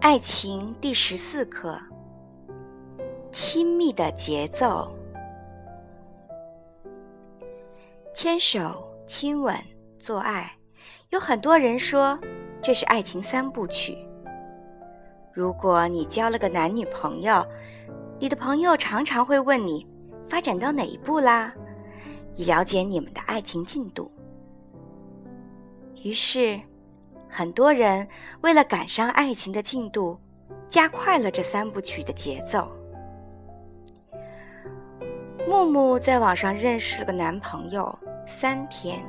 爱情第十四课：亲密的节奏。牵手、亲吻、做爱，有很多人说这是爱情三部曲。如果你交了个男女朋友，你的朋友常常会问你发展到哪一步啦，以了解你们的爱情进度。于是。很多人为了赶上爱情的进度，加快了这三部曲的节奏。木木在网上认识了个男朋友，三天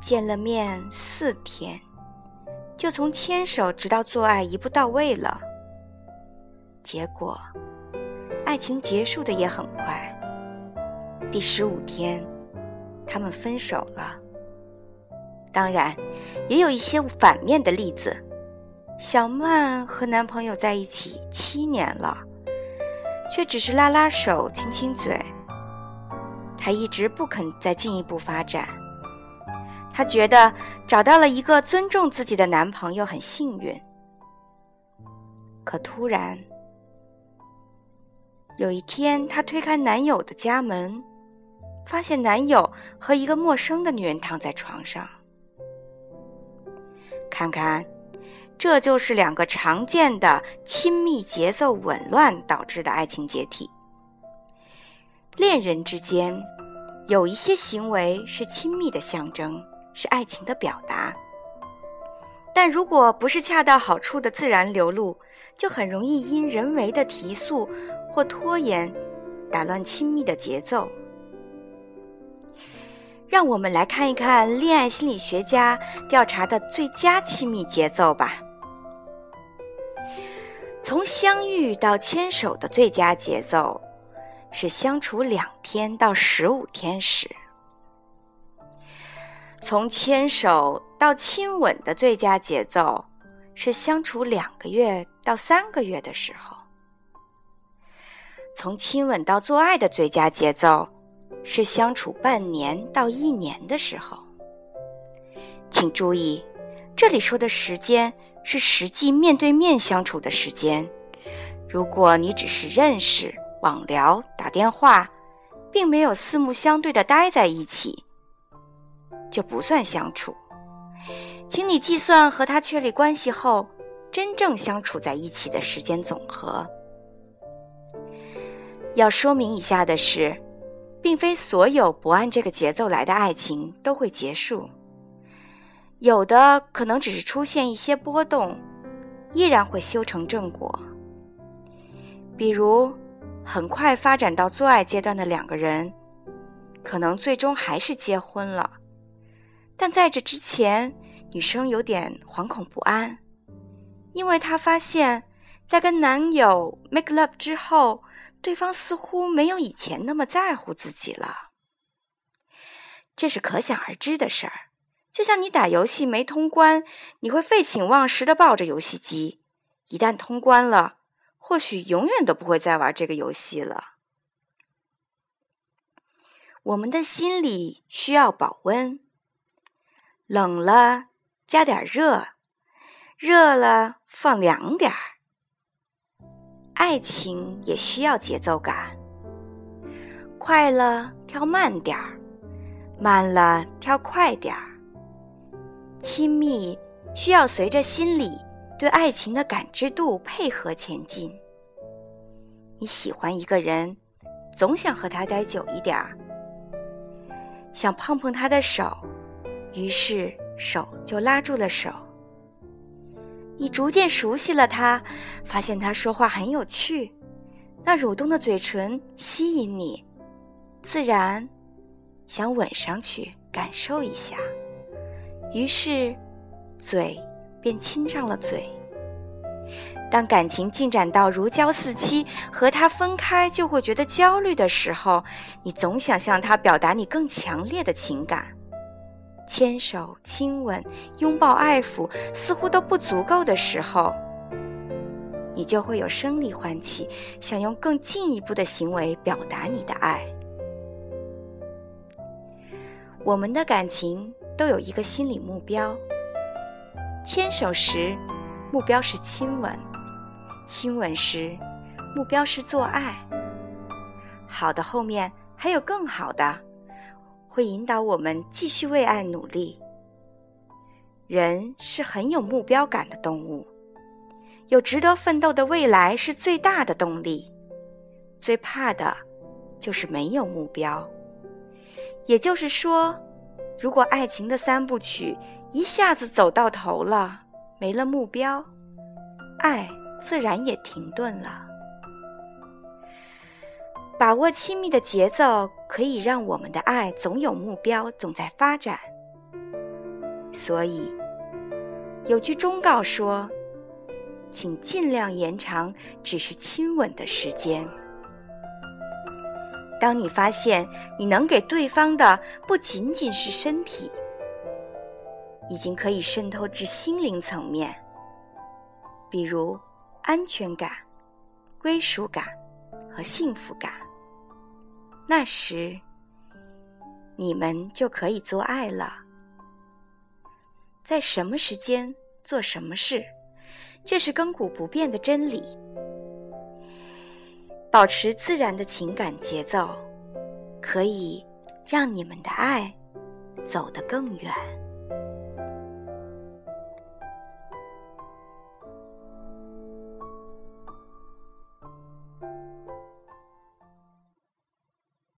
见了面四天，就从牵手直到做爱一步到位了。结果，爱情结束的也很快。第十五天，他们分手了。当然，也有一些反面的例子。小曼和男朋友在一起七年了，却只是拉拉手、亲亲嘴。她一直不肯再进一步发展。她觉得找到了一个尊重自己的男朋友很幸运。可突然，有一天，她推开男友的家门，发现男友和一个陌生的女人躺在床上。看看，这就是两个常见的亲密节奏紊乱导致的爱情解体。恋人之间有一些行为是亲密的象征，是爱情的表达，但如果不是恰到好处的自然流露，就很容易因人为的提速或拖延，打乱亲密的节奏。让我们来看一看恋爱心理学家调查的最佳亲密节奏吧。从相遇到牵手的最佳节奏是相处两天到十五天时；从牵手到亲吻的最佳节奏是相处两个月到三个月的时候；从亲吻到做爱的最佳节奏。是相处半年到一年的时候，请注意，这里说的时间是实际面对面相处的时间。如果你只是认识、网聊、打电话，并没有四目相对的待在一起，就不算相处。请你计算和他确立关系后真正相处在一起的时间总和。要说明一下的是。并非所有不按这个节奏来的爱情都会结束，有的可能只是出现一些波动，依然会修成正果。比如，很快发展到做爱阶段的两个人，可能最终还是结婚了，但在这之前，女生有点惶恐不安，因为她发现，在跟男友 make love 之后。对方似乎没有以前那么在乎自己了，这是可想而知的事儿。就像你打游戏没通关，你会废寝忘食的抱着游戏机；一旦通关了，或许永远都不会再玩这个游戏了。我们的心里需要保温，冷了加点热，热了放凉点儿。爱情也需要节奏感，快了跳慢点儿，慢了跳快点儿。亲密需要随着心理对爱情的感知度配合前进。你喜欢一个人，总想和他待久一点儿，想碰碰他的手，于是手就拉住了手。你逐渐熟悉了他，发现他说话很有趣，那蠕动的嘴唇吸引你，自然想吻上去感受一下，于是嘴便亲上了嘴。当感情进展到如胶似漆，和他分开就会觉得焦虑的时候，你总想向他表达你更强烈的情感。牵手、亲吻、拥抱、爱抚，似乎都不足够的时候，你就会有生理唤起，想用更进一步的行为表达你的爱。我们的感情都有一个心理目标。牵手时，目标是亲吻；亲吻时，目标是做爱。好的后面还有更好的，会引导我们继续为爱努力。人是很有目标感的动物，有值得奋斗的未来是最大的动力。最怕的，就是没有目标。也就是说，如果爱情的三部曲一下子走到头了，没了目标，爱自然也停顿了。把握亲密的节奏，可以让我们的爱总有目标，总在发展。所以，有句忠告说：“请尽量延长只是亲吻的时间。”当你发现你能给对方的不仅仅是身体，已经可以渗透至心灵层面，比如安全感、归属感和幸福感，那时你们就可以做爱了。在什么时间做什么事，这是亘古不变的真理。保持自然的情感节奏，可以让你们的爱走得更远。